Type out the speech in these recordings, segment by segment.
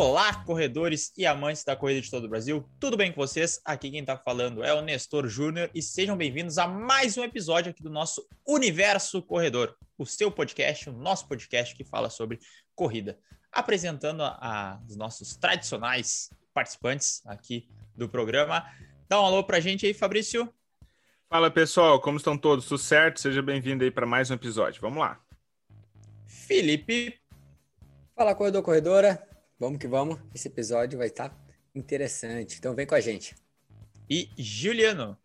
Olá, corredores e amantes da corrida de todo o Brasil. Tudo bem com vocês? Aqui quem está falando é o Nestor Júnior e sejam bem-vindos a mais um episódio aqui do nosso Universo Corredor, o seu podcast, o nosso podcast que fala sobre corrida. Apresentando a, a, os nossos tradicionais participantes aqui do programa. Dá um alô pra gente aí, Fabrício. Fala pessoal, como estão todos? Tudo certo? Seja bem-vindo aí para mais um episódio. Vamos lá. Felipe. Fala, corredor, corredora. Vamos que vamos. Esse episódio vai estar interessante. Então vem com a gente. E Juliano.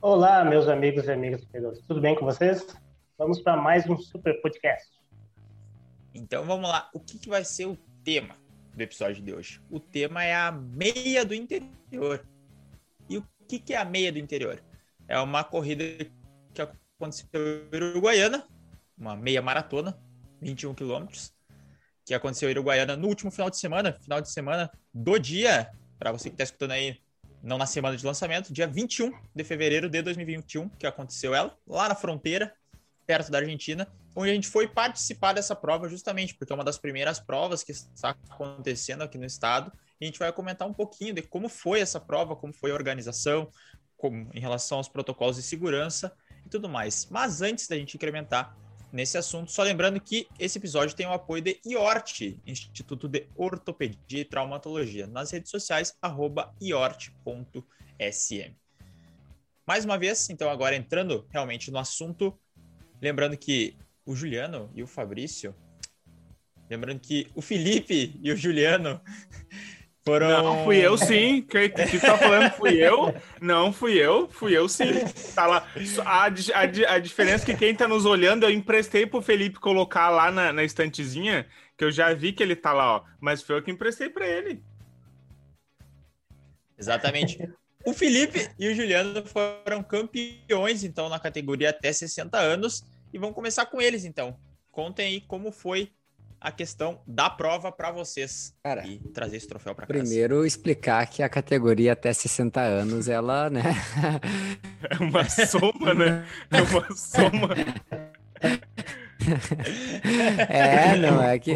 Olá, meus amigos e amigas corredores. Tudo bem com vocês? Vamos para mais um super podcast. Então vamos lá. O que, que vai ser o tema do episódio de hoje? O tema é a meia do interior. E o que, que é a meia do interior? É uma corrida que aconteceu em Uruguaiana, uma meia maratona, 21 quilômetros, que aconteceu em Uruguaiana no último final de semana, final de semana do dia, para você que está escutando aí, não na semana de lançamento, dia 21 de fevereiro de 2021, que aconteceu ela, lá na fronteira, perto da Argentina, onde a gente foi participar dessa prova justamente porque é uma das primeiras provas que está acontecendo aqui no estado. E a gente vai comentar um pouquinho de como foi essa prova, como foi a organização, como, em relação aos protocolos de segurança e tudo mais. Mas antes da gente incrementar nesse assunto. Só lembrando que esse episódio tem o apoio de IORT, Instituto de Ortopedia e Traumatologia, nas redes sociais, iort.sm. Mais uma vez, então, agora entrando realmente no assunto, lembrando que o Juliano e o Fabrício, lembrando que o Felipe e o Juliano foram... Não, fui eu sim. Quem que tá falando fui eu. Não, fui eu. Fui eu sim. Tá lá. A, a, a diferença é que quem tá nos olhando, eu emprestei pro Felipe colocar lá na, na estantezinha, que eu já vi que ele tá lá, ó. Mas foi eu que emprestei para ele. Exatamente. O Felipe e o Juliano foram campeões, então, na categoria até 60 anos. E vamos começar com eles, então. Contem aí como foi a questão da prova para vocês Cara, e trazer esse troféu para casa. Primeiro explicar que a categoria até 60 anos, ela, né? É uma soma, né? É uma soma. é, não é que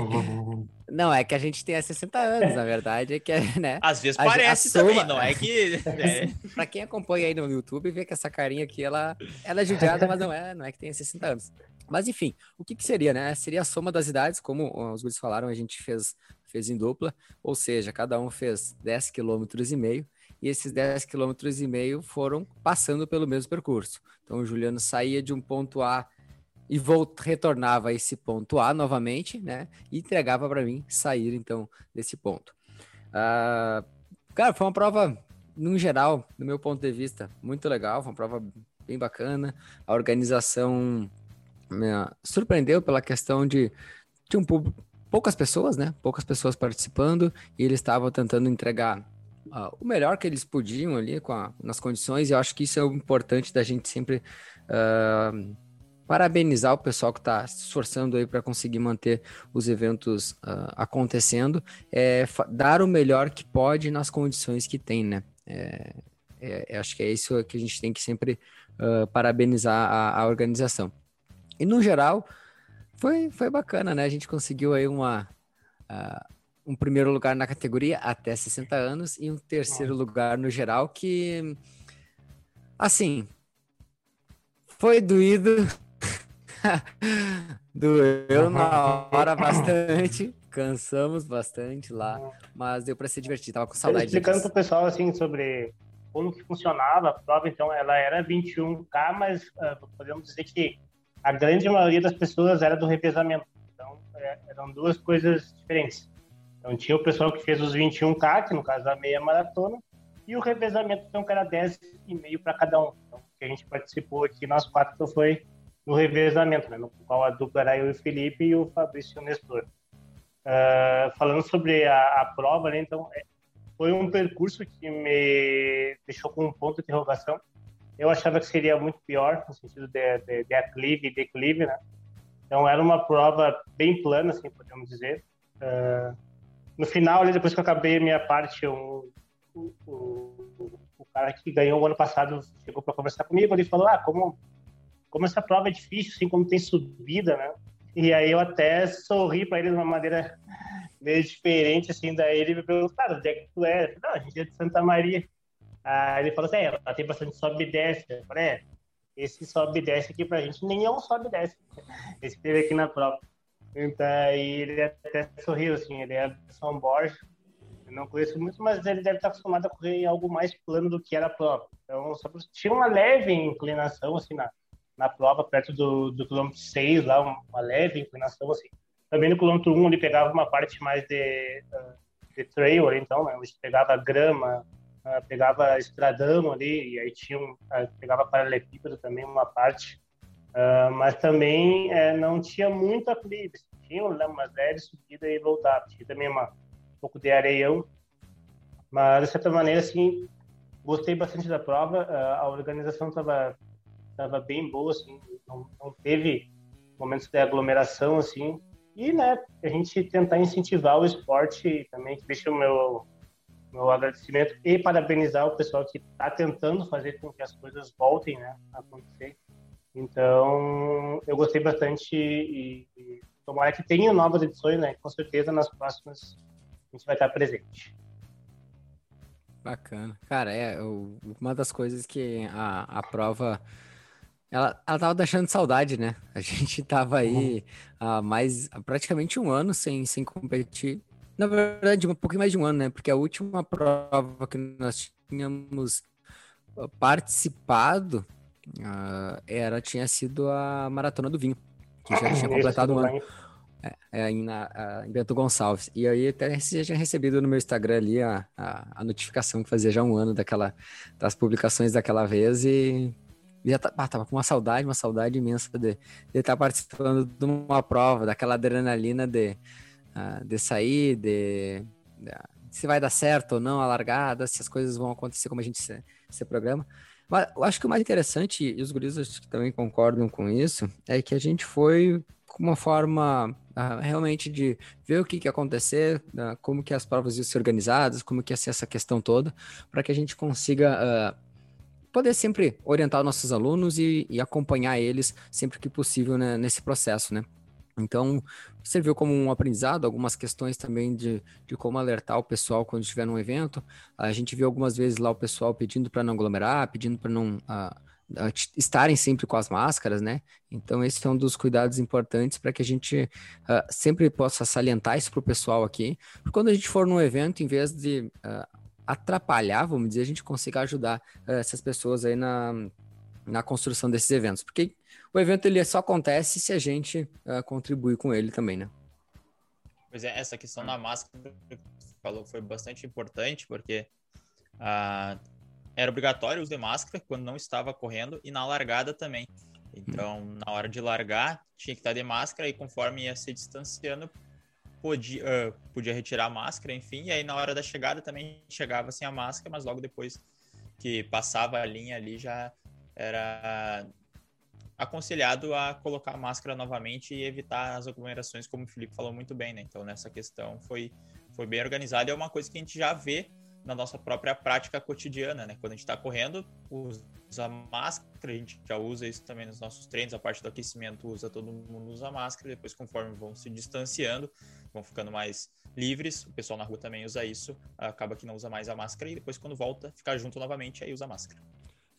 não, é que a gente tem 60 anos, na verdade, é que né? Às vezes parece a, a também, não é que. É. pra quem acompanha aí no YouTube, vê que essa carinha aqui, ela, ela é judiada, mas não é, não é que tem 60 anos. Mas enfim, o que, que seria, né? Seria a soma das idades, como os guris falaram, a gente fez, fez em dupla, ou seja, cada um fez 10 km e meio, e esses 10 km e meio foram passando pelo mesmo percurso. Então o Juliano saía de um ponto A e volt, retornava a esse ponto A novamente, né? E entregava para mim sair então desse ponto. Uh, cara, foi uma prova, no geral, do meu ponto de vista, muito legal, foi uma prova bem bacana. A organização me surpreendeu pela questão de, de um poucas pessoas, né? Poucas pessoas participando e eles estavam tentando entregar uh, o melhor que eles podiam ali com a, nas condições. E eu acho que isso é o importante da gente sempre uh, parabenizar o pessoal que está se esforçando aí para conseguir manter os eventos uh, acontecendo, é dar o melhor que pode nas condições que tem, né? É, é, acho que é isso que a gente tem que sempre parabenizar a, a organização. E no geral, foi, foi bacana, né? A gente conseguiu aí uma, uh, um primeiro lugar na categoria até 60 anos e um terceiro lugar no geral que, assim, foi doído. Doeu na hora bastante, cansamos bastante lá, mas deu para se divertir, tava com saudade. Explicando para o pessoal assim sobre como que funcionava a prova, então ela era 21K, mas uh, podemos dizer que a grande maioria das pessoas era do revezamento. Então, é, eram duas coisas diferentes. Então, tinha o pessoal que fez os 21K, que no caso a meia maratona, e o revezamento, então, que era 10,5 para cada um. Então, que a gente participou aqui, nós quatro, foi no revezamento, né, no qual a dupla era eu e o Felipe e o Fabrício Nestor. Uh, falando sobre a, a prova, né, então, é, foi um percurso que me deixou com um ponto de interrogação, eu achava que seria muito pior, no sentido de, de, de aclive e declive, né? Então era uma prova bem plana, assim, podemos dizer. Uh, no final, ali, depois que eu acabei a minha parte, um, o, o, o, cara que ganhou o ano passado chegou para conversar comigo, ele falou, ah, como, como essa prova é difícil, assim, como tem subida, né? E aí eu até sorri para ele de uma maneira meio diferente, assim, daí ele me perguntou, cara, onde é que tu é? Não, a gente é de Santa Maria. Aí ele falou assim, é, ela tem bastante sobe e desce. Eu falei, é, esse sobe e desce aqui pra gente nem é um sobe e desce. Esse teve aqui na prova. Então, aí ele até sorriu, assim, ele é de São Borja. Eu não conheço muito, mas ele deve estar acostumado a correr em algo mais plano do que era a prova. Então, só tinha uma leve inclinação, assim, na, na prova, perto do, do quilômetro 6, lá, uma leve inclinação, assim. Também no quilômetro 1 ele pegava uma parte mais de, de trail, então, né? Ele pegava grama, ah, pegava estradão ali, e aí tinha um, ah, pegava paralelepípedo também, uma parte. Uh, mas também é, não tinha muito aclive, tinha uma leve subida e voltava. Tinha também uma, um pouco de areião, mas de certa maneira, assim, gostei bastante da prova. Uh, a organização estava tava bem boa, assim, não, não teve momentos de aglomeração, assim, e, né, a gente tentar incentivar o esporte também, que deixa o meu, meu agradecimento e parabenizar o pessoal que está tentando fazer com que as coisas voltem, né, a acontecer. Então, eu gostei bastante e, e tomara que tenha novas edições, né, com certeza nas próximas a gente vai estar presente. Bacana. Cara, é uma das coisas que a, a prova ela, ela tava deixando saudade, né? A gente tava aí uhum. há mais, praticamente um ano sem, sem competir. Na verdade, um pouquinho mais de um ano, né? Porque a última prova que nós tínhamos ah, participado uh, era, tinha sido a Maratona do Vinho, que já tinha completado um ano. É, é, na, em Bento Gonçalves. E aí até já tinha recebido no meu Instagram ali a, a, a, notificação que fazia já um ano daquela, das publicações daquela vez e já tá, ah, tava com uma saudade, uma saudade imensa de, de estar participando de uma prova, daquela adrenalina de, de sair, de, de, se vai dar certo ou não a largada, se as coisas vão acontecer como a gente se, se programa. Mas eu acho que o mais interessante, e os guris também concordam com isso, é que a gente foi com uma forma uh, realmente de ver o que, que ia acontecer, uh, como que as provas iam ser organizadas, como que ia ser essa questão toda, para que a gente consiga uh, poder sempre orientar nossos alunos e, e acompanhar eles sempre que possível né, nesse processo, né? Então, serviu como um aprendizado, algumas questões também de, de como alertar o pessoal quando estiver num evento. A gente viu algumas vezes lá o pessoal pedindo para não aglomerar, pedindo para não uh, uh, estarem sempre com as máscaras, né? Então, esse é um dos cuidados importantes para que a gente uh, sempre possa salientar isso para o pessoal aqui. Porque quando a gente for num evento, em vez de atrapalhar, vamos dizer, a gente consiga ajudar essas pessoas aí na, na construção desses eventos. Porque o evento ele só acontece se a gente uh, contribuir com ele também, né? Pois é, essa questão da máscara que falou foi bastante importante, porque uh, era obrigatório de máscara quando não estava correndo e na largada também. Então, hum. na hora de largar, tinha que estar de máscara e conforme ia se distanciando, podia, uh, podia retirar a máscara, enfim, e aí na hora da chegada também chegava sem a máscara, mas logo depois que passava a linha ali já era aconselhado a colocar a máscara novamente e evitar as aglomerações, como o Felipe falou muito bem, né? Então nessa questão foi, foi bem organizado e é uma coisa que a gente já vê na nossa própria prática cotidiana, né? Quando a gente está correndo, usa máscara, a gente já usa isso também nos nossos treinos, a parte do aquecimento usa, todo mundo usa máscara, depois conforme vão se distanciando, vão ficando mais livres, o pessoal na rua também usa isso, acaba que não usa mais a máscara e depois quando volta, ficar junto novamente, aí usa máscara.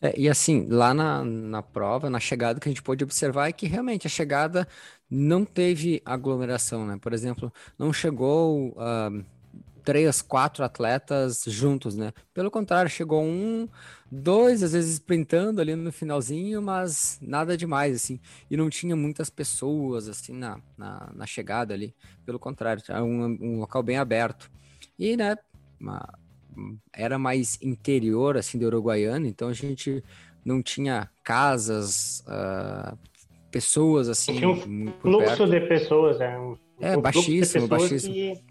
É, e assim, lá na, na prova, na chegada, que a gente pôde observar é que realmente a chegada não teve aglomeração, né? Por exemplo, não chegou uh, três, quatro atletas juntos, né? Pelo contrário, chegou um, dois, às vezes sprintando ali no finalzinho, mas nada demais, assim. E não tinha muitas pessoas, assim, na, na, na chegada ali. Pelo contrário, era um, um local bem aberto. E, né, uma, era mais interior, assim, do Uruguaiana, então a gente não tinha casas, uh, pessoas, assim. Tinha um fluxo de pessoas, é. Um, é, um baixíssimo, baixíssimo. Que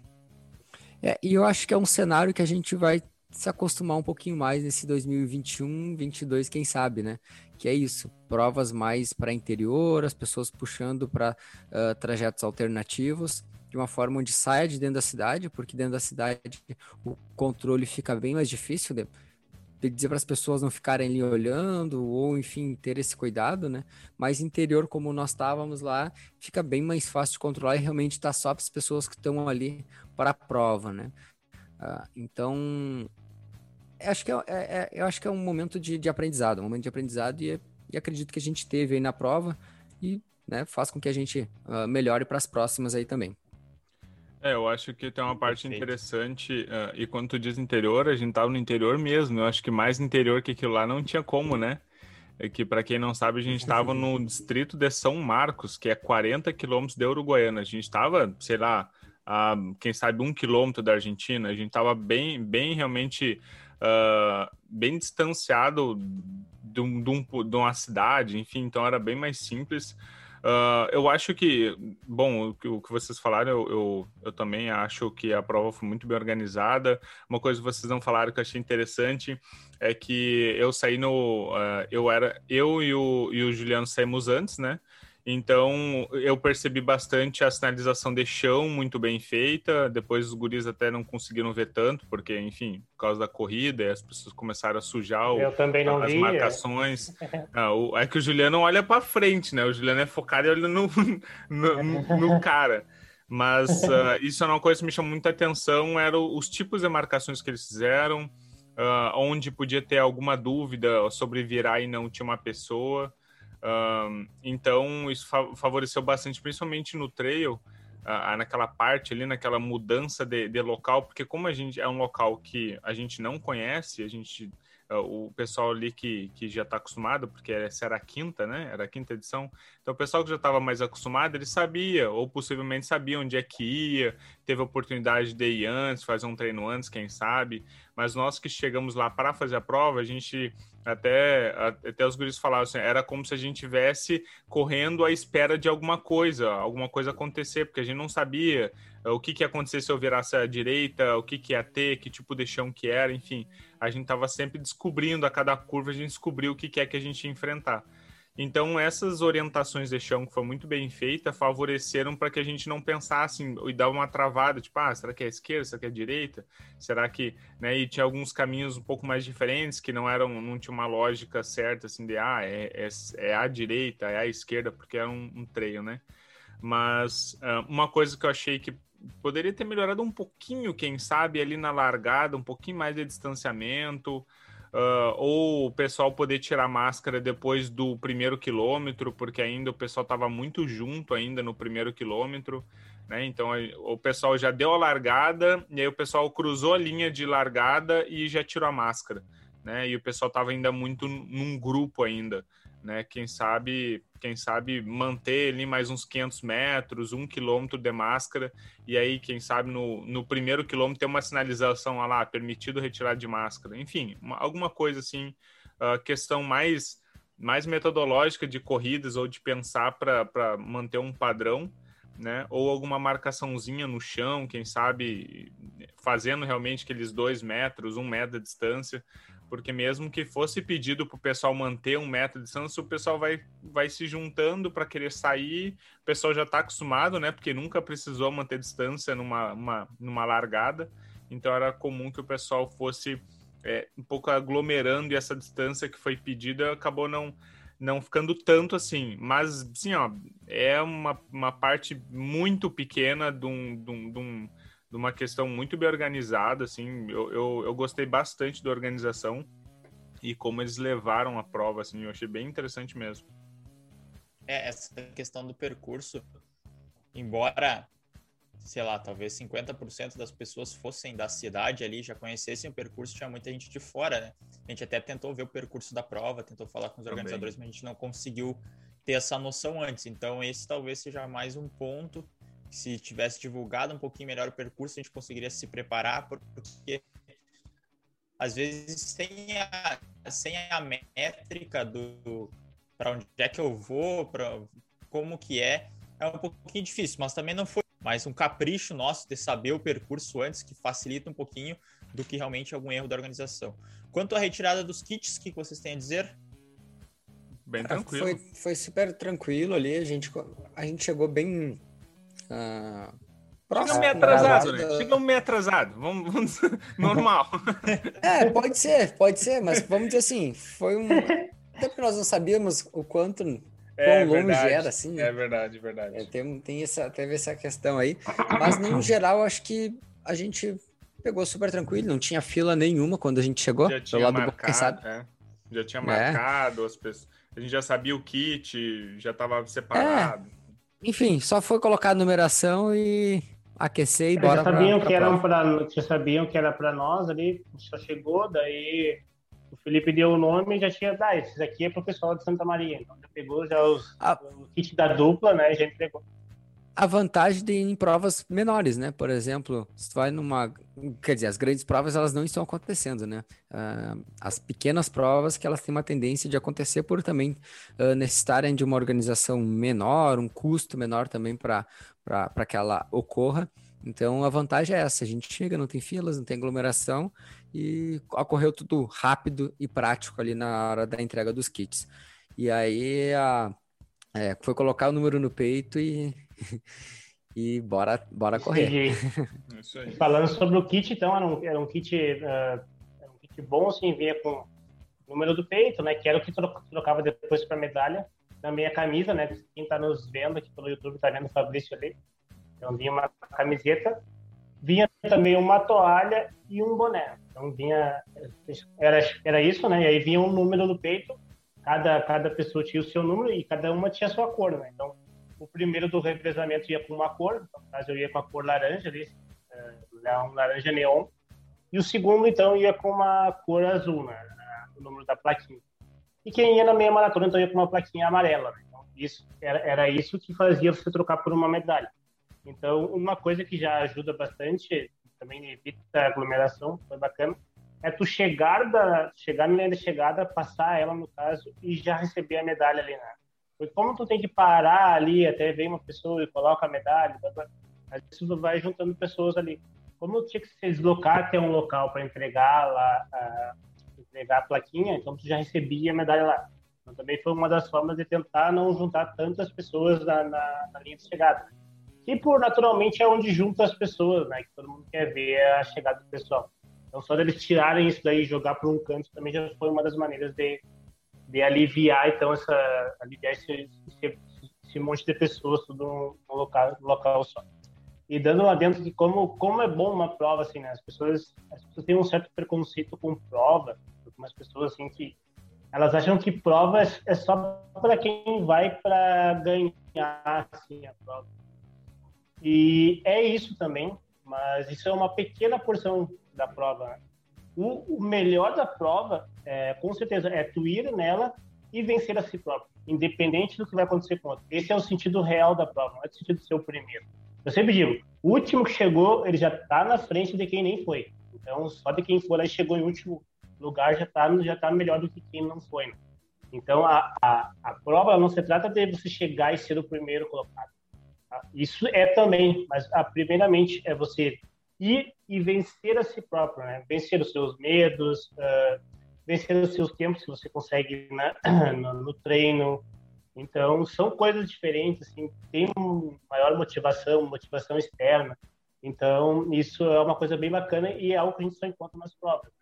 é, e eu acho que é um cenário que a gente vai se acostumar um pouquinho mais nesse 2021, 2022, quem sabe, né? Que é isso, provas mais para interior, as pessoas puxando para uh, trajetos alternativos, de uma forma onde saia de dentro da cidade, porque dentro da cidade o controle fica bem mais difícil. De... dizer para as pessoas não ficarem ali olhando, ou enfim, ter esse cuidado, né? Mas interior, como nós estávamos lá, fica bem mais fácil de controlar e realmente está só para as pessoas que estão ali para a prova, né? Uh, então, acho que é, é, é, eu acho que é um momento de, de aprendizado, um momento de aprendizado e, e, acredito que a gente teve aí na prova e né, faz com que a gente uh, melhore para as próximas aí também. É, eu acho que tem uma parte Perfeito. interessante, uh, e quando tu diz interior, a gente tava no interior mesmo, eu acho que mais interior que aquilo lá não tinha como, né? É que, para quem não sabe, a gente estava no distrito de São Marcos, que é 40 quilômetros de Uruguaiana. A gente estava, sei lá, a, quem sabe, um quilômetro da Argentina. A gente estava bem, bem realmente, uh, bem distanciado de, um, de, um, de uma cidade, enfim, então era bem mais simples. Uh, eu acho que, bom, o, o que vocês falaram, eu, eu, eu, também acho que a prova foi muito bem organizada. Uma coisa que vocês não falaram que eu achei interessante é que eu saí no. Uh, eu era. Eu e o, e o Juliano saímos antes, né? Então eu percebi bastante a sinalização de chão muito bem feita. Depois os guris até não conseguiram ver tanto, porque, enfim, por causa da corrida, as pessoas começaram a sujar o, as vi, marcações. É. Ah, o, é que o Juliano olha para frente, né? O Juliano é focado e olha no, no, no cara. Mas uh, isso é uma coisa que me chamou muita atenção, eram os tipos de marcações que eles fizeram, uh, onde podia ter alguma dúvida sobre virar e não tinha uma pessoa então, isso fa favoreceu bastante, principalmente no trail, naquela parte ali, naquela mudança de, de, local, porque como a gente é um local que a gente não conhece, a gente uh, o pessoal ali que, que já está acostumado, porque essa era a quinta, né? Era a quinta edição. Então, o pessoal que já estava mais acostumado, ele sabia, ou possivelmente sabia onde é que ia, teve oportunidade de ir antes, fazer um treino antes, quem sabe. Mas nós que chegamos lá para fazer a prova, a gente até, até os guris falavam assim, era como se a gente tivesse correndo à espera de alguma coisa, alguma coisa acontecer, porque a gente não sabia eh, o que, que ia acontecer se eu virasse à direita, o que, que ia ter, que tipo de chão que era, enfim. A gente estava sempre descobrindo a cada curva, a gente descobriu o que, que é que a gente ia enfrentar. Então, essas orientações de chão que foi muito bem feita favoreceram para que a gente não pensasse e dava uma travada, tipo, ah, será que é a esquerda, será que é a direita? Será que, né, e tinha alguns caminhos um pouco mais diferentes que não eram, não tinha uma lógica certa, assim, de, ah, é, é, é a direita, é a esquerda, porque era um, um treino, né? Mas uh, uma coisa que eu achei que poderia ter melhorado um pouquinho, quem sabe, ali na largada, um pouquinho mais de distanciamento, Uh, ou o pessoal poder tirar máscara depois do primeiro quilômetro, porque ainda o pessoal estava muito junto ainda no primeiro quilômetro, né? Então o pessoal já deu a largada e aí o pessoal cruzou a linha de largada e já tirou a máscara, né? E o pessoal estava ainda muito num grupo ainda né? Quem sabe, quem sabe manter ali mais uns 500 metros, um quilômetro de máscara, e aí, quem sabe, no, no primeiro quilômetro ter uma sinalização lá, permitido retirar de máscara. Enfim, uma, alguma coisa assim, uh, questão mais, mais metodológica de corridas ou de pensar para manter um padrão, né? Ou alguma marcaçãozinha no chão, quem sabe, fazendo realmente aqueles dois metros, um metro de distância, porque mesmo que fosse pedido para o pessoal manter um metro de distância, o pessoal vai, vai se juntando para querer sair, o pessoal já está acostumado, né? Porque nunca precisou manter distância numa, uma, numa largada, então era comum que o pessoal fosse é, um pouco aglomerando e essa distância que foi pedida acabou não, não ficando tanto assim. Mas, sim, ó, é uma, uma parte muito pequena de um, de um, de um de uma questão muito bem organizada, assim, eu, eu, eu, gostei bastante da organização e como eles levaram a prova, assim, eu achei bem interessante mesmo. É, essa questão do percurso, embora, sei lá, talvez 50% das pessoas fossem da cidade ali, já conhecessem o percurso, tinha muita gente de fora, né? A gente até tentou ver o percurso da prova, tentou falar com os organizadores, Também. mas a gente não conseguiu ter essa noção antes. Então, esse talvez seja mais um ponto se tivesse divulgado um pouquinho melhor o percurso, a gente conseguiria se preparar, porque às vezes sem a, sem a métrica do para onde é que eu vou, para como que é, é um pouquinho difícil, mas também não foi mais um capricho nosso de saber o percurso antes, que facilita um pouquinho do que realmente algum erro da organização. Quanto à retirada dos kits, o que vocês têm a dizer? Bem tranquilo. Foi, foi super tranquilo ali, a gente, a gente chegou bem uh, Chegamos meio atrasado, né? Chegamos meio atrasado. Vamos, vamos... normal. É, pode ser, pode ser, mas vamos dizer assim, foi um. Até porque nós não sabíamos o quanto É quão longe verdade, era, assim. né? É verdade, verdade. É, tem, tem essa, teve essa questão aí. Mas, no geral, acho que a gente pegou super tranquilo, não tinha fila nenhuma quando a gente chegou. Já tinha marcado, é. Já tinha É. marcado as pessoas. A gente já sabia o kit, já estava separado. Enfim, só foi colocar a numeração e aquecer e Eles bora já sabiam pra, que pra para já sabiam que era para nós ali, só chegou, daí o Felipe deu o nome e já tinha, ah, esses aqui é pro pessoal de Santa Maria. Então já pegou já os, Ah. o kit da dupla, né? Já entregou. A vantagem de ir em provas menores, né? Por exemplo, se tu vai numa. Quer dizer, as grandes provas elas não estão acontecendo, né? Ah, as pequenas provas que elas têm uma tendência de acontecer por também ah, necessitarem de uma organização menor, um custo menor também para que ela ocorra. Então a vantagem é essa: a gente chega, não tem filas, não tem aglomeração e ocorreu tudo rápido e prático ali na hora da entrega dos kits. E aí a, é, foi colocar o número no peito e, e bora, bora correr. É Isso aí. falando sobre o kit, então, era um, era um kit ah, era um kit bom, assim, vinha com o número do peito, né? Que era o que tro- trocava depois para medalha. Também a camisa, né? Quem está nos vendo aqui pelo YouTube está vendo o Fabrício ali. Então vinha uma camiseta, vinha também uma toalha e um boné. Então vinha era era isso, né? E aí vinha um número no peito. Cada cada pessoa tinha o seu número e cada uma tinha a sua cor, né? Então o primeiro do revezamento ia com uma cor, no caso eu ia com a cor laranja ali, eh, um laranja neon. E o segundo então ia com uma cor azul, né? O número da plaquinha. E quem ia na meia maratona então ia com uma plaquinha amarela. Né? Então, isso era, era isso que fazia você trocar por uma medalha. Então, uma coisa que já ajuda bastante, também evita aglomeração, foi bacana, é tu chegar, da, chegar na linha de chegada, passar ela, no caso, e já receber a medalha ali, né? Porque como tu tem que parar ali, até vem uma pessoa e coloca a medalha, às vezes tu vai juntando pessoas ali. Como tinha que se deslocar até um local para entregar lá, a, entregar a plaquinha, então tu já recebia a medalha lá. Então também foi uma das formas de tentar não juntar tantas pessoas na, na, na linha de chegada que por naturalmente é onde junta as pessoas, né? Que todo mundo quer ver a chegada do pessoal. Então só deles tirarem isso daí e jogar para um canto também já foi uma das maneiras de, de aliviar então essa aliviar esse, esse, esse monte de pessoas tudo num local, num local só. E dando lá dentro que como como é bom uma prova assim, né? As pessoas as pessoas têm um certo preconceito com prova, algumas pessoas assim que elas acham que prova é só para quem vai para ganhar assim a prova. E é isso também, mas isso é uma pequena porção da prova. né? O, o melhor da prova, é, com certeza, é tu ir nela e vencer a si próprio, independente do que vai acontecer com outro. Esse é o sentido real da prova, não é o sentido de ser o primeiro. Eu sempre digo, o último que chegou, ele já está na frente de quem nem foi. Então, só de quem for aí chegou em último lugar já está já tá melhor do que quem não foi. Né? Então, a, a, a prova não se trata de você chegar e ser o primeiro colocado. Isso é também, mas a, primeiramente é você ir e vencer a si próprio, né? Vencer os seus medos, uh, vencer os seus tempos que você consegue né? no, no, treino. Então, são coisas diferentes, assim, tem maior motivação, motivação externa. Então, isso é uma coisa bem bacana e é algo que a gente só encontra nas provas.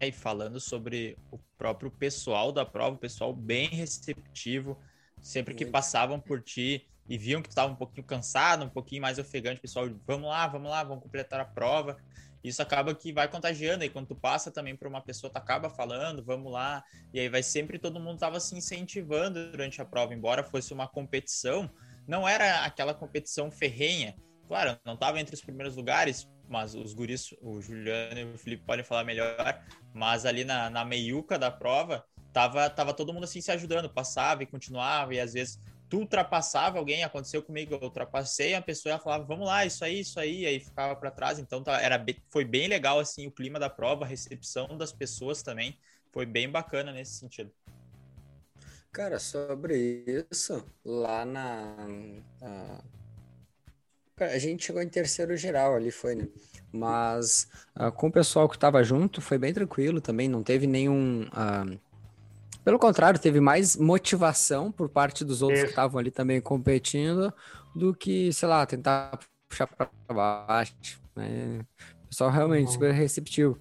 É, e falando sobre o próprio pessoal da prova, o pessoal bem receptivo, sempre que passavam por ti, e viam que estava um pouquinho cansado, um pouquinho mais ofegante, pessoal, vamos lá, vamos lá, vamos completar a prova. Isso acaba que vai contagiando, e quando tu passa também para uma pessoa, tu acaba falando, vamos lá, e aí vai sempre todo mundo tava se incentivando durante a prova, embora fosse uma competição, não era aquela competição ferrenha. Claro, não tava entre os primeiros lugares, mas os guris, o Juliano e o Felipe podem falar melhor, mas ali na, na meiuca da prova, tava, tava todo mundo assim se ajudando, passava e continuava, e às vezes tu ultrapassava alguém, aconteceu comigo, eu ultrapassei a pessoa falava, vamos lá, isso aí, isso aí, aí ficava para trás, então tá, era foi bem legal assim o clima da prova, a recepção das pessoas também, foi bem bacana nesse sentido. Cara, sobre isso, lá na. A, gente chegou em terceiro geral ali, foi, né? Mas uh, com o pessoal que tava junto, foi bem tranquilo também, não teve nenhum. Uh, pelo contrário, teve mais motivação por parte dos outros Isso. que estavam ali também competindo do que, sei lá, tentar puxar para baixo. Né? O pessoal realmente uhum. super receptivo.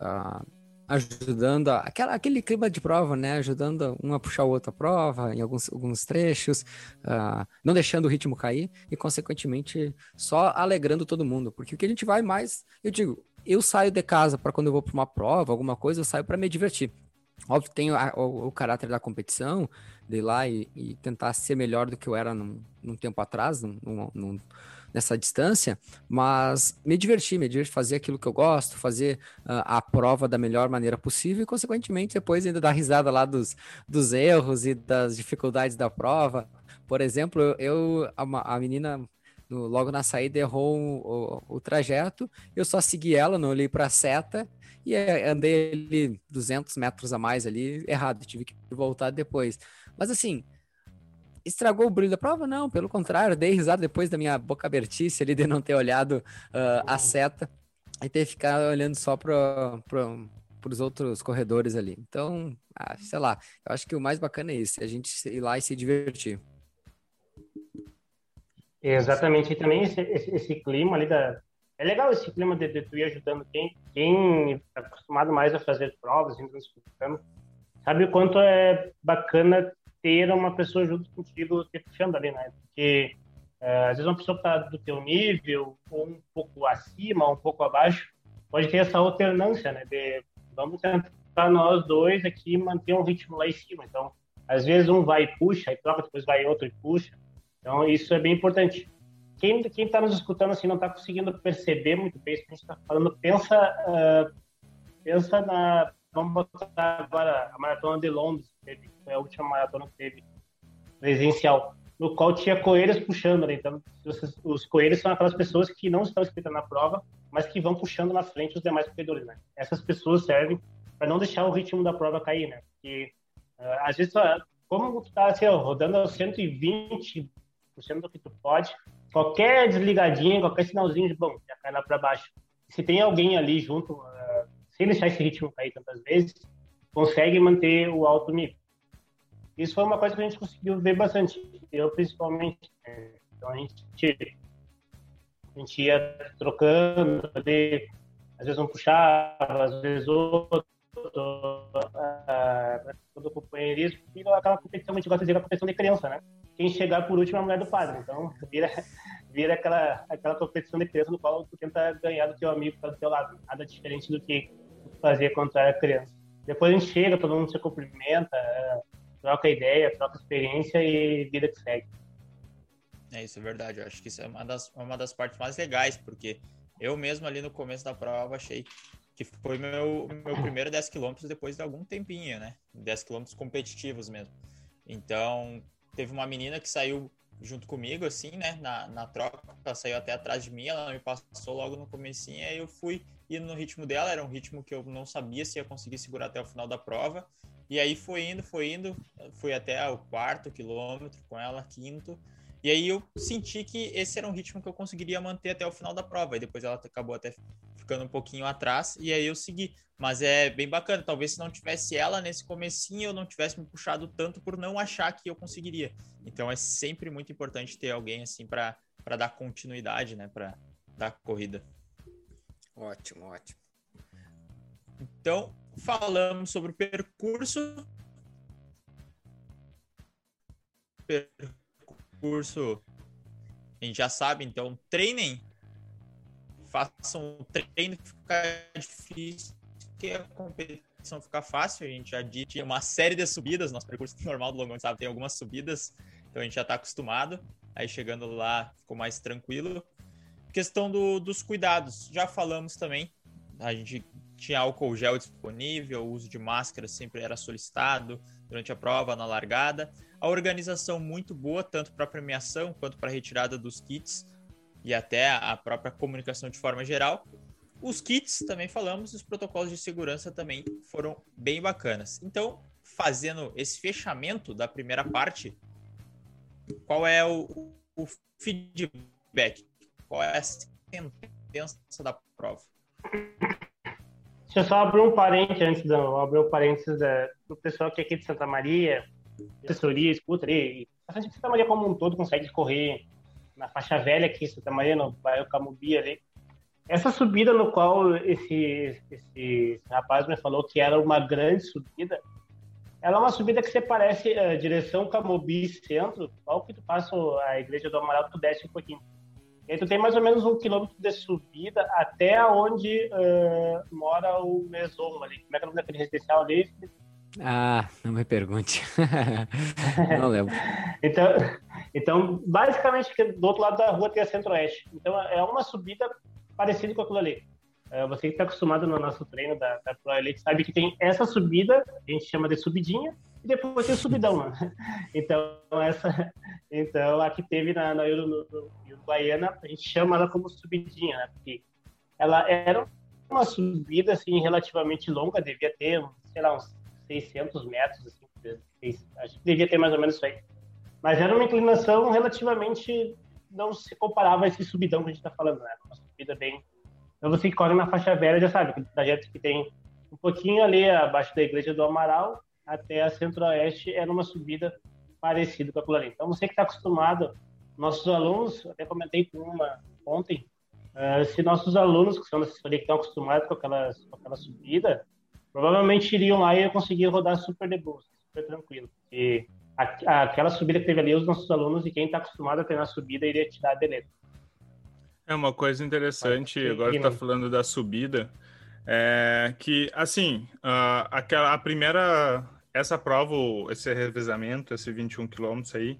Uh, ajudando a, aquela, aquele clima de prova, né? Ajudando um a puxar o outro a prova em alguns, alguns trechos, uh, não deixando o ritmo cair e, consequentemente, só alegrando todo mundo. Porque o que a gente vai mais, eu digo, eu saio de casa para quando eu vou para uma prova, alguma coisa, eu saio para me divertir. Óbvio tem o, o, o, caráter da competição, de ir lá e, e, tentar ser melhor do que eu era num, num tempo atrás, num, num, nessa distância, mas me divertir, me divertir, fazer aquilo que eu gosto, fazer uh, a prova da melhor maneira possível e, consequentemente, depois ainda dar risada lá dos, dos erros e das dificuldades da prova. Por exemplo, eu, a, a menina no, logo na saída errou o, o, o, trajeto, eu só segui ela, não olhei para a seta e eh, andei ali 200 metros a mais ali, errado, tive que voltar depois. Mas assim, estragou o brilho da prova? Não, pelo contrário, dei risada depois da minha boca abertice ali de não ter olhado uh, a seta e ter ficado olhando só para os outros corredores ali. Então, ah, sei lá, eu acho que o mais bacana é isso, a gente ir lá e se divertir. Exatamente, e também esse, esse, esse clima ali da. É legal esse clima de, de tu ir ajudando quem, quem está acostumado mais a fazer provas, indo sabe o quanto é bacana ter uma pessoa junto contigo te puxando ali, né? Porque é, às vezes uma pessoa está do teu nível, ou um pouco acima, um pouco abaixo, pode ter essa alternância, né? De vamos tentar nós dois aqui manter um ritmo lá em cima. Então, às vezes um vai e puxa, aí troca, depois vai outro e puxa. Então, isso é bem importante. Quem está nos escutando assim não está conseguindo perceber muito bem isso que a gente está falando, pensa, uh, pensa na. Vamos botar agora a maratona de Londres, que foi a última maratona que teve presencial, no qual tinha coelhos puxando. Né? Então, os coelhos são aquelas pessoas que não estão inscritas na prova, mas que vão puxando na frente os demais corredores. Né? Essas pessoas servem para não deixar o ritmo da prova cair, né? Porque uh, às vezes, como tu tá assim, rodando a 120 do que tu pode. Qualquer desligadinha, qualquer sinalzinho de bom, já cai lá para baixo. Se tem alguém ali junto, uh, sem deixar esse ritmo cair tantas vezes, consegue manter o alto nível. Isso foi uma coisa que a gente conseguiu ver bastante, eu principalmente. Né? Então a gente, a gente ia trocando ali, às vezes um puxava, às vezes outro, uh, todo companheirismo, e aquela competição, a gente gosta de dizer a competição de criança, né? Quem chegar por último é a mulher do padre. Então, vira, vira aquela, aquela competição de peso no qual tu tenta ganhar do teu amigo que tá do teu lado. Nada diferente do que fazia quando tu era criança. Depois a gente chega, todo mundo se cumprimenta, troca ideia, troca experiência e vida que segue. É, isso é verdade. Eu acho que isso é uma das, uma das partes mais legais, porque eu mesmo ali no começo da prova achei que foi meu, meu primeiro 10 quilômetros depois de algum tempinho, né? 10 quilômetros competitivos mesmo. Então, teve uma menina que saiu junto comigo, assim, né, na, na troca, ela saiu até atrás de mim, ela me passou logo no comecinho, aí eu fui indo no ritmo dela, era um ritmo que eu não sabia se ia conseguir segurar até o final da prova, e aí foi indo, foi indo, fui até o quarto quilômetro com ela, quinto, e aí eu senti que esse era um ritmo que eu conseguiria manter até o final da prova, e depois ela acabou até ficando um pouquinho atrás, e aí eu segui. Mas é bem bacana, talvez se não tivesse ela nesse comecinho, eu não tivesse me puxado tanto por não achar que eu conseguiria. Então é sempre muito importante ter alguém assim para dar continuidade, né, para dar corrida. Ótimo, ótimo. Então, falamos sobre o percurso. Percurso, a gente já sabe, então treinem façam o treino ficar difícil, que a competição ficar fácil. A gente já tinha uma série de subidas, nosso percurso normal do longão, sabe, tem algumas subidas, então a gente já está acostumado. Aí chegando lá ficou mais tranquilo. Questão do, dos cuidados, já falamos também. A gente tinha álcool gel disponível, o uso de máscara sempre era solicitado durante a prova, na largada. A organização muito boa, tanto para premiação quanto para retirada dos kits e até a própria comunicação de forma geral. Os kits também falamos, os protocolos de segurança também foram bem bacanas. Então, fazendo esse fechamento da primeira parte, qual é o, o feedback? Qual é a sentença da prova? Deixa eu só abrir um parênteses antes de abrir um parênteses do pessoal que é aqui de Santa Maria, assessoria, escuta ali. A gente de Santa Maria como um todo consegue correr na faixa velha aqui em Santa Maria, no bairro Camubi ali. Essa subida no qual esse, esse, esse, rapaz me falou que era uma grande subida, ela é uma subida que você parece uh, direção Camobi Centro, qual que tu passa a igreja do Amaral, tu desce um pouquinho. E aí tu tem mais ou menos um quilômetro de subida até onde uh, mora o Meson ali. Como é que é o nome daquele residencial ali? Ah, não me pergunte. não lembro. então, então, basicamente, do outro lado da rua tem a Centro-Oeste. Então, é uma subida parecida com aquilo ali. Uh, você que está acostumado no nosso treino da, da Pro Elite sabe que tem essa subida, a gente chama de subidinha, e depois tem o subidão, né? Então, essa, então a que teve na, na a gente chama ela como subidinha, né? Porque ela era uma subida, assim, relativamente longa, devia ter, sei lá, uns 600 metros, assim, acho que devia ter mais ou menos isso aí. Mas era uma inclinação relativamente, não se comparava a esse subidão que a gente está falando, né? Uma subida bem... Então você que corre na faixa velha já sabe, que trajeto que tem um pouquinho ali abaixo da igreja do Amaral, até a Centro-Oeste era uma subida parecida com aquilo ali. Então, você que está acostumado, nossos alunos, até comentei com uma ontem, uh, se nossos alunos, que são da assessoria, que estão acostumados com, com aquela subida, provavelmente iriam lá e conseguir rodar super de boa, super tranquilo. Aquela subida que teve ali, os nossos alunos e quem está acostumado a treinar subida iria tirar a beleza. É uma coisa interessante, agora está falando da subida, é que, assim, uh, aquela, a primeira essa prova, esse revezamento, esse 21 quilômetros aí,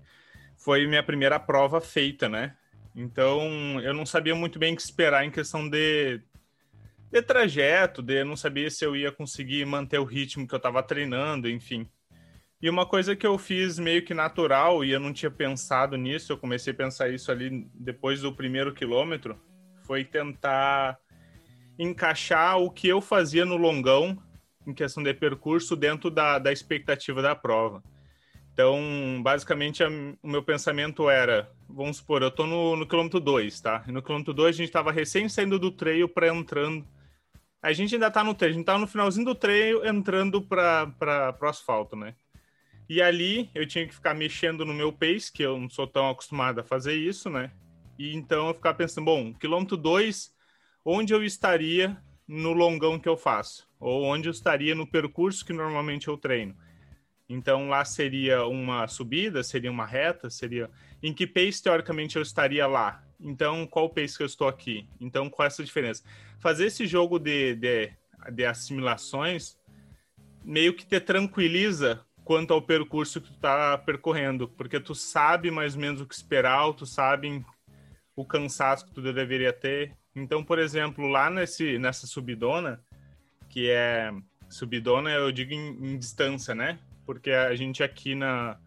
foi minha primeira prova feita, né? Então, eu não sabia muito bem o que esperar em questão de, de trajeto, de não sabia se eu ia conseguir manter o ritmo que eu estava treinando, enfim. E uma coisa que eu fiz meio que natural, e eu não tinha pensado nisso, eu comecei a pensar isso ali depois do primeiro quilômetro, foi tentar encaixar o que eu fazia no longão em questão de percurso dentro da, da expectativa da prova. Então, basicamente, a, o meu pensamento era, vamos supor, eu estou no, no quilômetro 2, tá? E no quilômetro 2 a gente estava recém saindo do treino para entrando. A gente ainda está no treino, a gente está no finalzinho do treino entrando para o asfalto, né? E ali eu tinha que ficar mexendo no meu pace, que eu não sou tão acostumado a fazer isso, né? E então eu ficava pensando, bom, quilômetro 2, onde eu estaria no longão que eu faço, ou onde eu estaria no percurso que normalmente eu treino. Então lá seria uma subida, seria uma reta, seria em que pace teoricamente eu estaria lá. Então qual pace que eu estou aqui? Então qual é essa diferença? Fazer esse jogo de, de, de assimilações meio que te tranquiliza quanto ao percurso que tu está percorrendo, porque tu sabe mais ou menos o que esperar, tu sabe o cansaço que tu deveria ter. Então, por exemplo, lá nesse, nessa subidona, que é subidona, eu digo em, em distância, né? Porque a gente aqui na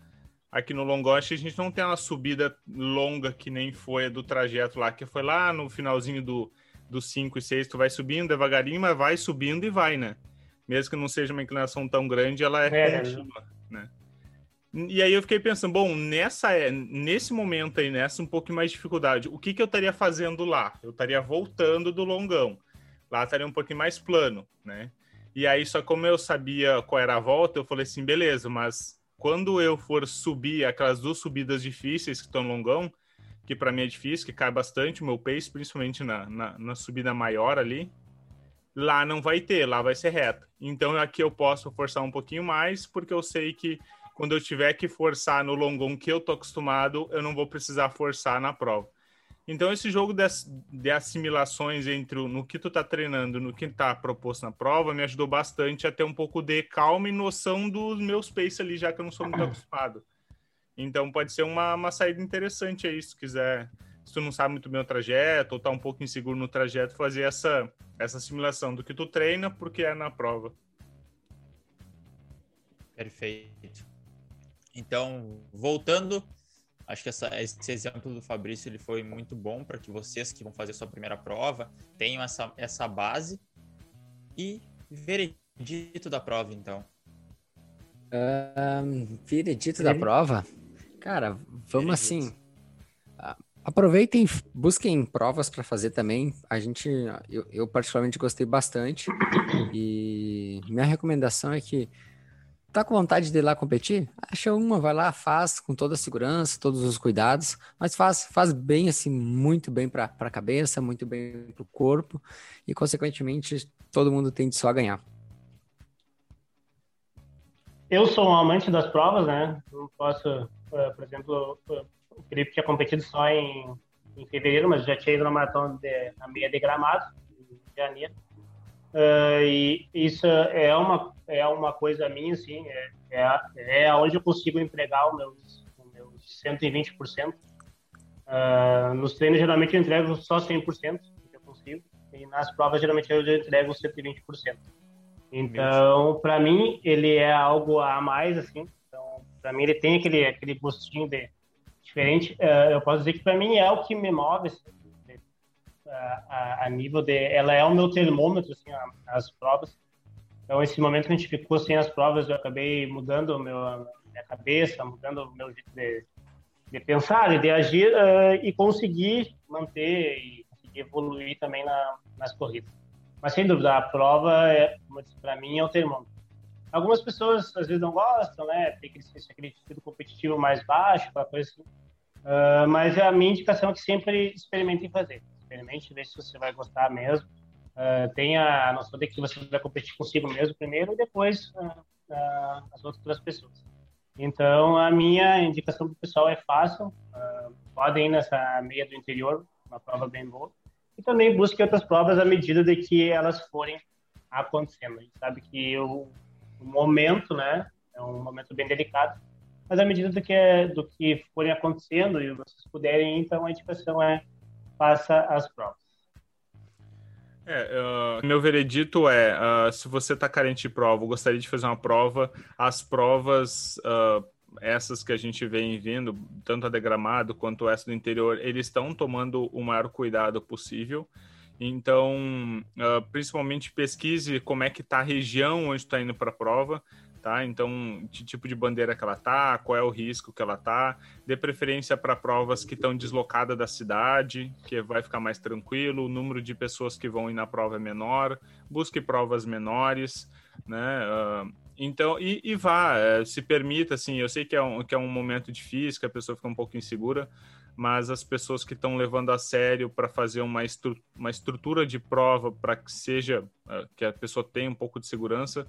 aqui no Longoche a gente não tem uma subida longa que nem foi do trajeto lá, que foi lá no finalzinho do, do 5 e 6, tu vai subindo devagarinho, mas vai subindo e vai, né? Mesmo que não seja uma inclinação tão grande, ela é, é contínua, né? E aí eu fiquei pensando, bom, nessa é, nesse momento aí, nessa um pouco mais dificuldade, o que, que eu estaria fazendo lá? Eu estaria voltando do longão. Lá estaria um pouquinho mais plano, né? E aí, só como eu sabia qual era a volta, eu falei assim, beleza, mas quando eu for subir aquelas duas subidas difíceis que estão no longão, que para mim é difícil, que cai bastante o meu pace, principalmente na, na, na subida maior ali, lá não vai ter, lá vai ser reta. Então aqui eu posso forçar um pouquinho mais, porque eu sei que quando eu tiver que forçar no longão que eu tô acostumado, eu não vou precisar forçar na prova. Então, esse jogo de, assimilações entre o, no que tu tá treinando no que tá proposto na prova me ajudou bastante a ter um pouco de calma e noção dos meus pace ali, já que eu não sou muito acostumado. Então, pode ser uma, uma saída interessante aí, se tu quiser, se tu não sabe muito bem o trajeto ou tá um pouco inseguro no trajeto, fazer essa, essa assimilação do que tu treina porque é na prova. Perfeito. Então, voltando, acho que essa, esse exemplo do Fabrício ele foi muito bom para que vocês que vão fazer sua primeira prova tenham essa, essa base e veredito da prova, então. Um, veredito da prova? Cara, vamos assim. Aproveitem, busquem provas para fazer também. A gente, eu, eu particularmente gostei bastante e minha recomendação é que tá com vontade de ir lá competir? Acha uma, vai lá, faz com toda a segurança, todos os cuidados, mas faz, faz bem, assim, muito bem para a cabeça, muito bem para o corpo e, consequentemente, todo mundo tem só a ganhar. Eu sou um amante das provas, né? Não posso, uh, por exemplo, o Felipe tinha competido só em, em fevereiro, mas já tinha ido na maratona de, na meia de Gramado, em janeiro. Uh, e isso é uma é uma coisa minha assim é é, é onde eu consigo empregar os meus, meus 120% uh, nos treinos geralmente eu entrego só 100% que eu consigo e nas provas geralmente eu entrego 120% então para mim ele é algo a mais assim então para mim ele tem aquele aquele gostinho de diferente uh, eu posso dizer que para mim é o que me move assim, a, a, nível de. Ela é o meu termômetro, assim, as provas. Então, esse momento que a gente ficou sem as provas, eu acabei mudando meu, a minha cabeça, mudando o meu jeito de, de pensar, de agir uh, e conseguir manter e conseguir evoluir também na, nas corridas. Mas, sem dúvida, a prova, é, para mim, é o termômetro. Algumas pessoas, às vezes, não gostam, né? Tem aquele, aquele estilo competitivo mais baixo, aquela coisa assim. Uh, mas a minha indicação é que sempre experimentem fazer experimente, ver se você vai gostar mesmo. Uh, tenha a noção de que você vai competir consigo mesmo primeiro e depois uh, uh, as outras pessoas. Então, a minha indicação para o pessoal é fácil. podem ir nessa meia do interior, uma prova bem boa. E também busque outras provas à medida de que elas forem acontecendo. A gente sabe que o momento, né, é um momento bem delicado, mas à medida do que, do que forem acontecendo e vocês puderem, então a indicação é faça as provas. É, uh, meu veredito é: uh, se você está carente de prova, gostaria de fazer uma prova, as provas, uh, essas que a gente vem vindo, tanto a degramado quanto essa do interior, eles estão tomando o maior cuidado possível. Então, principalmente pesquise como é que está a região onde está indo para a prova tá? Então, que tipo de bandeira que ela tá, qual é o risco que ela tá, dê preferência para provas que estão deslocadas da cidade, que vai ficar mais tranquilo, o número de pessoas que vão ir na prova é menor, busque provas menores, né? Uh, então, e, e vá, é, se permita, assim, eu sei que é, um, que é um momento difícil, que a pessoa fica um pouco insegura, mas as pessoas que estão levando a sério para fazer uma, estru uma estrutura de prova para que seja, uh, que a pessoa tenha um pouco de segurança,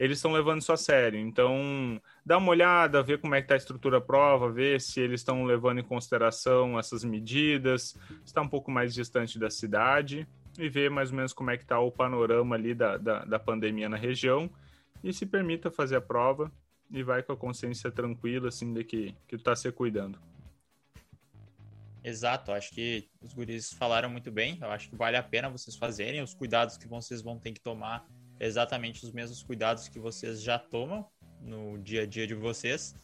eles estão levando isso a sério. Então, dá uma olhada, ver como é que está a estrutura prova, ver se eles estão levando em consideração essas medidas, está um pouco mais distante da cidade e ver mais ou menos como é que está o panorama ali da, da, da pandemia na região e se permita fazer a prova e vai com a consciência tranquila, assim, de que, que está se cuidando. Exato, acho que os guris falaram muito bem. Eu acho que vale a pena vocês fazerem os cuidados que vocês vão ter que tomar exatamente os mesmos cuidados que vocês já tomam no dia a dia de vocês.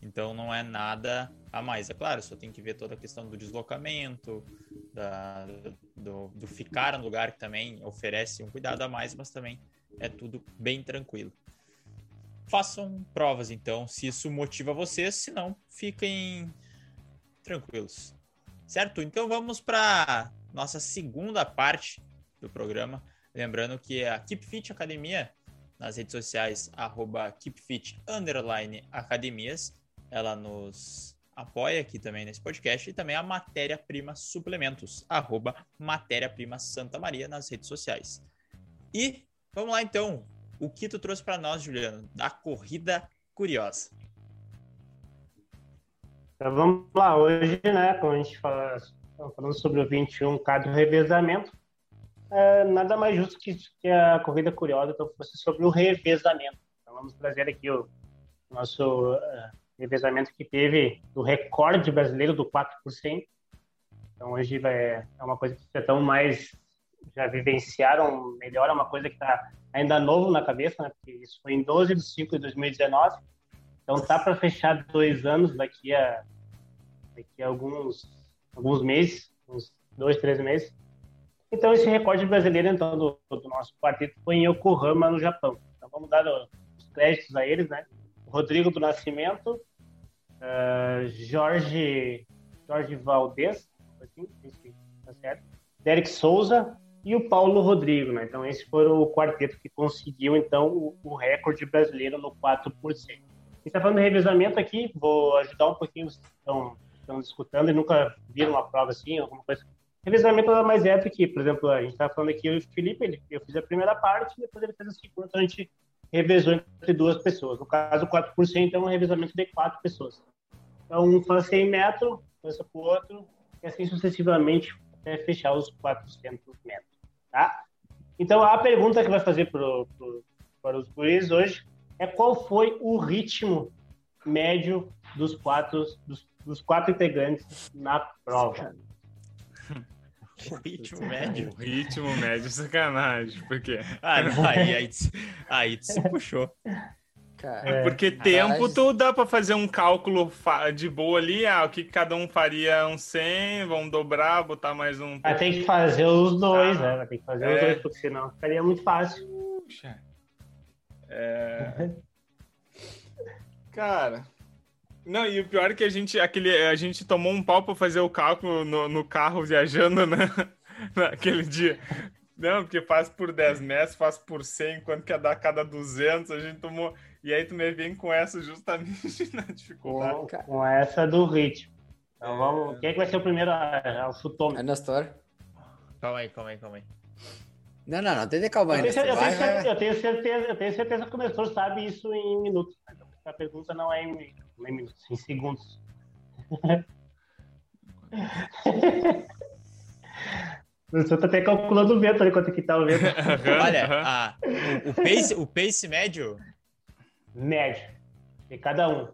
Então não é nada a mais. É claro, só tem que ver toda a questão do deslocamento, da, do, do ficar no lugar que também oferece um cuidado a mais, mas também é tudo bem tranquilo. Façam provas então, se isso motiva vocês, se não, fiquem tranquilos. Certo? Então vamos para nossa segunda parte do programa, Lembrando que a Keep Fit Academia, nas redes sociais, arroba KeepFit Academias, ela nos apoia aqui também nesse podcast e também a Matéria Prima Suplementos, arroba Matéria Prima Santa Maria nas redes sociais. E vamos lá então, o que tu trouxe para nós, Juliano, da corrida curiosa? Então, vamos lá, hoje, né, como a gente fala, falando sobre o 21K do revezamento, é, nada mais justo que, que, a corrida curiosa então fosse sobre o revezamento. Então vamos trazer aqui o nosso uh, revezamento que teve do recorde brasileiro do 4%. Então hoje vai, é uma coisa que vocês estão mais já vivenciaram melhor, é uma coisa que está ainda novo na cabeça, né? Porque isso foi em 12 de 5 de 2019. Então tá para fechar dois anos daqui a daqui a alguns alguns meses, uns dois, três meses. Então, esse recorde brasileiro, então, do, do nosso quarteto foi em Yokohama, no Japão. Então, vamos dar os créditos a eles, né? Rodrigo do Nascimento, uh, Jorge, Jorge Valdez, assim, tá certo? Derek Souza, e o Paulo Rodrigo, né? Então esse foi o quarteto que conseguiu então o, o recorde brasileiro no 4%. E está falando de revezamento aqui, vou ajudar um pouquinho, vocês estão, estão escutando e nunca viram uma prova assim, alguma coisa. Revezamento nada mais é do que, por exemplo, a gente está falando aqui, o Felipe, ele, eu fiz a primeira parte, depois ele fez a segunda, então a gente revezou entre duas pessoas. No caso, 4% é um revezamento de quatro pessoas. Então, um faz 100 metros, passa para o outro, e assim sucessivamente até fechar os 400 metros. Tá? Então, a pergunta que vai fazer para os guris hoje é qual foi o ritmo médio dos quatro, dos, dos quatro integrantes na prova. O ritmo médio. O ritmo médio, sacanagem. Por quê? Ah, não, aí, aí, aí tu se puxou. É. Porque tempo tu dá pra fazer um cálculo de boa ali, ah, o que cada um faria um 100, vamos dobrar, botar mais um. Vai ter que fazer os dois, Ah, né? Vai ter que fazer é. os dois, porque senão ficaria muito fácil. Puxa. É... Cara. Não, e o pior é que a gente, aquele, a gente tomou um pau pra fazer o cálculo no, no carro viajando, né? Naquele dia. Não, porque faz por 10 metros, faz por 100, quanto que ia dar cada 200, a gente tomou... E aí tu me vem com essa justamente na dificuldade. Com, com essa do ritmo. Então É. vamos. Quem é que vai ser o primeiro a, a, o é chutômetro? Nestor. Calma aí, calma aí, calma aí. Não, não, não, tem de calma Eu tenho, cer- eu, Vai, tenho vai, certeza, eu tenho certeza, eu tenho certeza que o Nestor sabe isso em minutos. a pergunta não é em, não é em minutos, em segundos. O Nestor tá até calculando o vento ali quanto que tá o vento. Olha, a, o, o pace, o pace médio Médio. De cada um.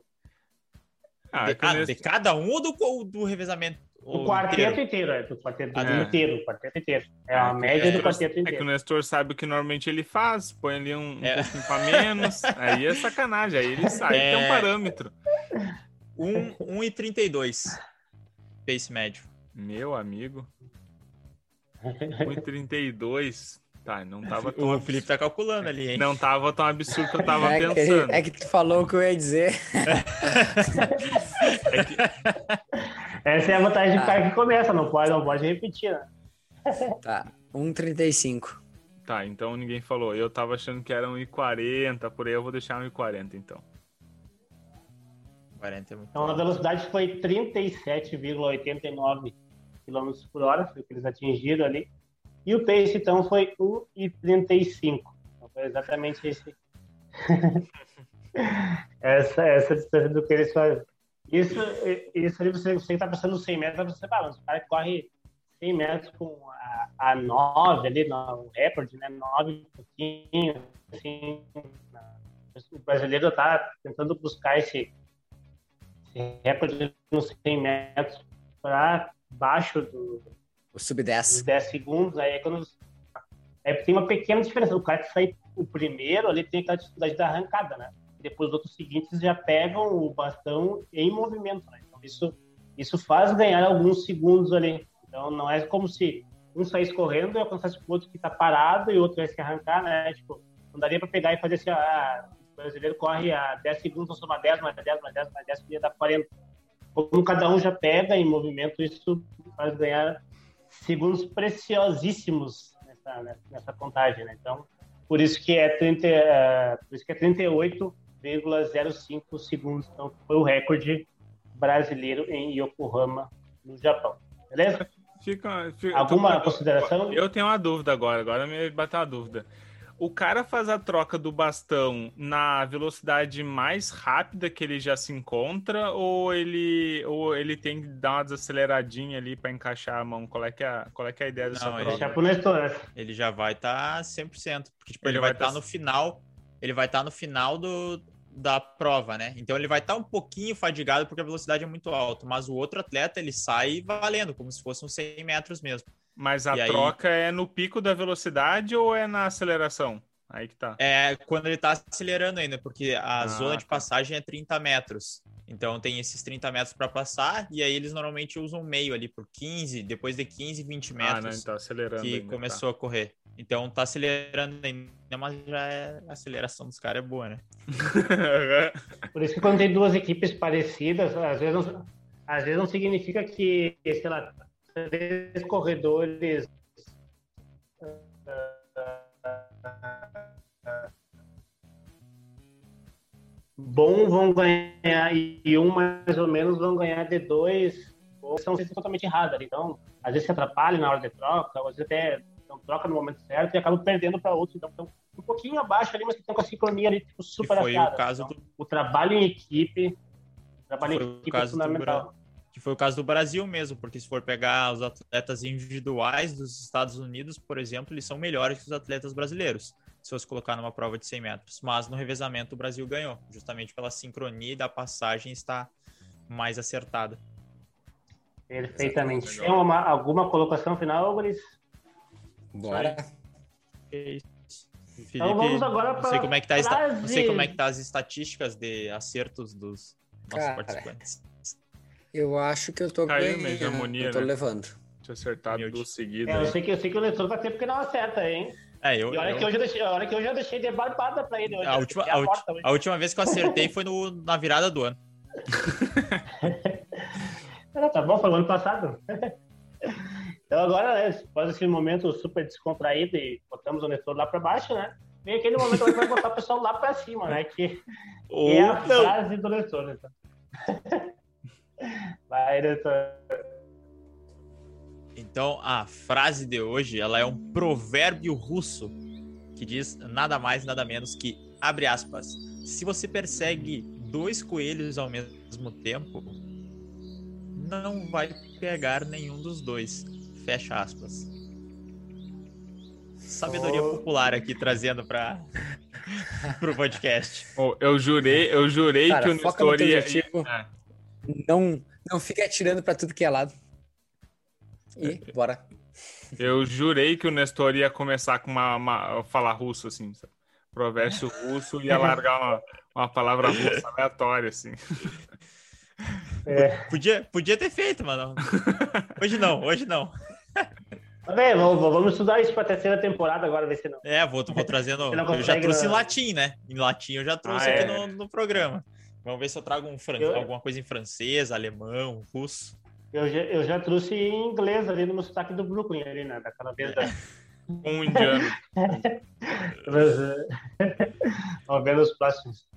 Ah, de, é ah, de cada um ou do, ou do revezamento? O quarteto inteiro? inteiro, é. Do quarteto Ah, tá. inteiro, o quarteto inteiro. É Ah, a que média é, do quarteto É que o inteiro. Nestor sabe o que normalmente ele faz, põe ali um, um É. pouquinho pra menos, aí é sacanagem, aí ele sabe que tem um É. parâmetro. 1 um, e 32 pace médio. Meu amigo. 1,32. Tá, não tava tão O. Felipe tá calculando ali, hein? Não tava tão absurdo que eu tava É que, pensando. é que tu falou o que eu ia dizer. É que- Essa é a vantagem do Ah. cara que começa, não pode, não pode repetir, né? Tá, 1,35. Tá, então ninguém falou. Eu tava achando que era 1,40, por aí eu vou deixar 1,40 então. 40 é muito Então a velocidade foi 37,89 km por hora, foi o que eles atingiram ali. E o pace, então, foi 1,35. Então foi exatamente esse. essa, essa distância do que eles fazem. Isso, isso ali, você, você que tá passando 100 metros, você fala, o cara que corre 100 metros com a, a 9 ali, no o recorde, né? 9 um pouquinho, assim. O brasileiro tá tentando buscar esse, esse recorde nos 100 metros para baixo do, O sub dos 10. 10 segundos, aí é quando. É, tem uma pequena diferença. O cara que sai o primeiro ali tem aquela dificuldade da arrancada, né? E depois os outros seguintes já pegam o bastão em movimento, né? Então isso, isso faz ganhar alguns segundos ali. Então não é como se um saísse correndo e alcançasse o outro que tá parado e o outro vai se arrancar, né? Tipo, não daria para pegar e fazer assim, ah, o brasileiro corre a 10 segundos, vou somar 10, mais 10, mais 10, mais 10, que ia dar 40. Como cada um já pega em movimento, isso faz ganhar segundos preciosíssimos nessa, nessa contagem, né? Então, por isso que é 30, eh, por isso que é 38,05 segundos. Então, foi o recorde brasileiro em Yokohama, no Japão. Beleza? Fica, fica- Alguma eu- consideração? Eu tenho uma dúvida agora, agora me bateu uma dúvida. O cara faz a troca do bastão na velocidade mais rápida que ele já se encontra ou ele ou ele tem que dar uma desaceleradinha ali para encaixar a mão? Qual é que é a, qual é, que é a ideia dessa Não, ele troca? Pro Nestor. né? Ele já vai estar 100%, porque tipo, Ele ele, vai vai estar tá- no final, ele vai estar no final do, da prova, né? Então ele vai estar um pouquinho fadigado porque a velocidade é muito alta, mas o outro atleta ele sai valendo, como se fosse uns 100 metros mesmo. Mas a E aí- troca é no pico da velocidade ou é na aceleração? Aí que tá. É quando ele tá acelerando ainda, porque a Ah, zona de tá. passagem é 30 metros. Então tem esses 30 metros para passar, e aí eles normalmente usam meio ali por 15, depois de 15, 20 Ah, metros não, então acelerando. que ainda, tá. começou a correr. Então tá acelerando ainda, mas já é, a aceleração dos caras é boa, né? Por isso que quando tem duas equipes parecidas, às vezes não, às vezes não significa que, sei lá, três corredores bom vão ganhar e um mais ou menos vão ganhar de dois ou são totalmente erradas. Então, às vezes se atrapalha na hora de troca, às vezes até não troca no momento certo e acaba perdendo para outros. Então, então, um pouquinho abaixo ali, mas que estão com a sincronia ali tipo, super que foi afiada. O, caso então, do... o trabalho em equipe, o trabalho em equipe é fundamental. Que foi o caso do Brasil mesmo, porque se for pegar os atletas individuais dos Estados Unidos, por exemplo, eles são melhores que os atletas brasileiros se fosse colocar numa prova de 100 metros. Mas no revezamento o Brasil ganhou, justamente pela sincronia da passagem estar mais acertada. Perfeitamente. Tem uma, alguma colocação final, Boris? Bora. Felipe, então vamos agora para não sei como é que tá não sei como é que tá as estatísticas de acertos dos nossos Cara, participantes. Eu acho que eu tô Caiu bem, hegemonia, eu tô né? levando. Tinha acertado do seguido. É, eu sei que eu sei que o leitor vai ter porque não acerta, hein? É, eu, e olha, eu... Que eu deixei, olha que eu já deixei de barbada pra ele. Hoje, a, última, a, a, a, última vez que eu acertei foi no, na virada do ano. tá bom, foi no ano passado. então agora, né, após esse momento super descontraído e botamos o Nestor lá pra baixo, né? Vem aquele momento que vai botar o pessoal lá pra cima, né? Que, que é a frase do Nestor. Então. vai, Nestor. Então, a frase de hoje, ela é um provérbio russo que diz nada mais, nada menos que, abre aspas, se você persegue dois coelhos ao mesmo tempo, não vai pegar nenhum dos dois. Fecha aspas. Sabedoria oh. popular aqui trazendo para o podcast. Oh, eu jurei, eu jurei Cara, que o Nestor ia... Não, não fica atirando para tudo que é lado. E bora. Eu jurei que o Nestor ia começar com uma, uma falar russo, assim, sabe? Provérbio russo e ia largar uma, uma palavra russa aleatória, assim. É. Podia, podia ter feito, mano. Hoje não, hoje não. Bem, vamos, vamos estudar isso para a terceira temporada agora, ver se não. É, vou, vou trazendo. eu já trouxe não. em latim, né? Em latim eu já trouxe ah, aqui é. no, no programa. Vamos ver se eu trago um fran... eu... alguma coisa em francês, alemão, russo. Eu já, eu já trouxe em inglês ali no sotaque do Brooklyn, ali, né? Daquela vez da... Um indiano. Vamos ver nos próximos.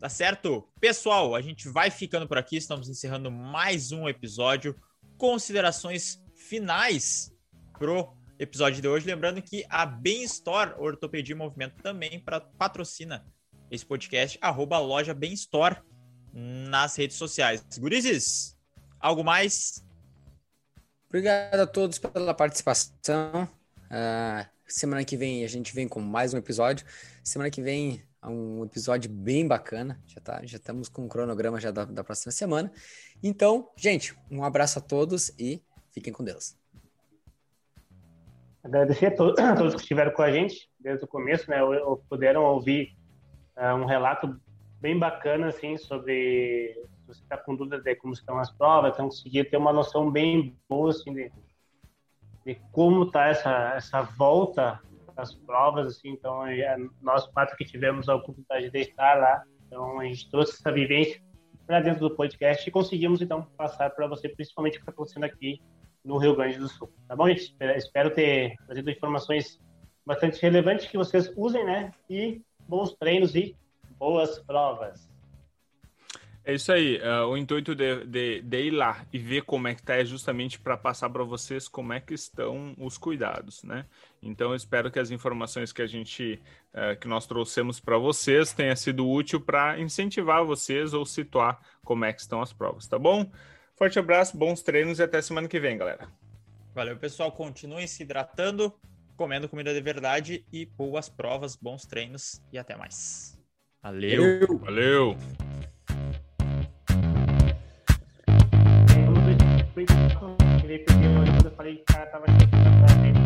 Tá certo? Pessoal, a gente vai ficando por aqui. Estamos encerrando mais um episódio. Considerações finais pro episódio de hoje. Lembrando que a Bem Store Ortopedia e Movimento também pra, patrocina esse podcast, arroba loja Bem Store nas redes sociais. Gurizes, Algo mais? Obrigado a todos pela participação. Uh, semana que vem a gente vem com mais um episódio. Semana que vem um episódio bem bacana. Já, tá, já estamos com o cronograma já da, da próxima semana. Então, gente, um abraço a todos e fiquem com Deus. Agradecer a todos, a todos que estiveram com a gente desde o começo, né? Puderam ouvir uh, um relato bem bacana assim sobre você está com dúvida de como estão as provas, então conseguir ter uma noção bem boa assim, de, de como está essa, essa volta das provas. Assim, então, é, nós quatro que tivemos a oportunidade de estar lá, então a gente trouxe essa vivência para dentro do podcast e conseguimos então passar para você, principalmente o que está acontecendo aqui no Rio Grande do Sul. Tá bom, gente? Espero ter trazido informações bastante relevantes que vocês usem, né? E bons treinos e boas provas. É isso aí. Uh, o intuito de, de, de, ir lá e ver como é que tá é justamente para passar para vocês como é que estão os cuidados, né? Então eu espero que as informações que a gente uh, que nós trouxemos para vocês tenha sido útil para incentivar vocês ou situar como é que estão as provas, tá bom? Forte abraço, bons treinos e até semana que vem, galera. Valeu, pessoal. Continuem se hidratando, comendo comida de verdade e boas provas, bons treinos e até mais. Valeu. Valeu. Ele pediu ajuda, eu falei que o cara tava chegando pra ele.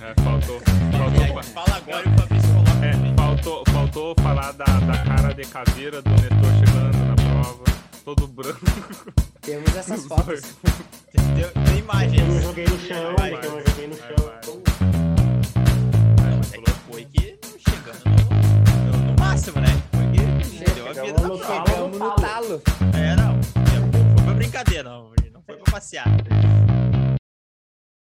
É, faltou. faltou fala agora e o Fabrício coloca. É, faltou, faltou falar da, da cara de caveira do Netor chegando na prova, todo branco. Temos essas fotos. Tem, tem imagens. Eu joguei no chão, vai, eu joguei no chão. É que foi que chegando no, no máximo, né? Foi que deu a vida. Chegamos no talo. É, não. Foi pra brincadeira, não foi pra passear.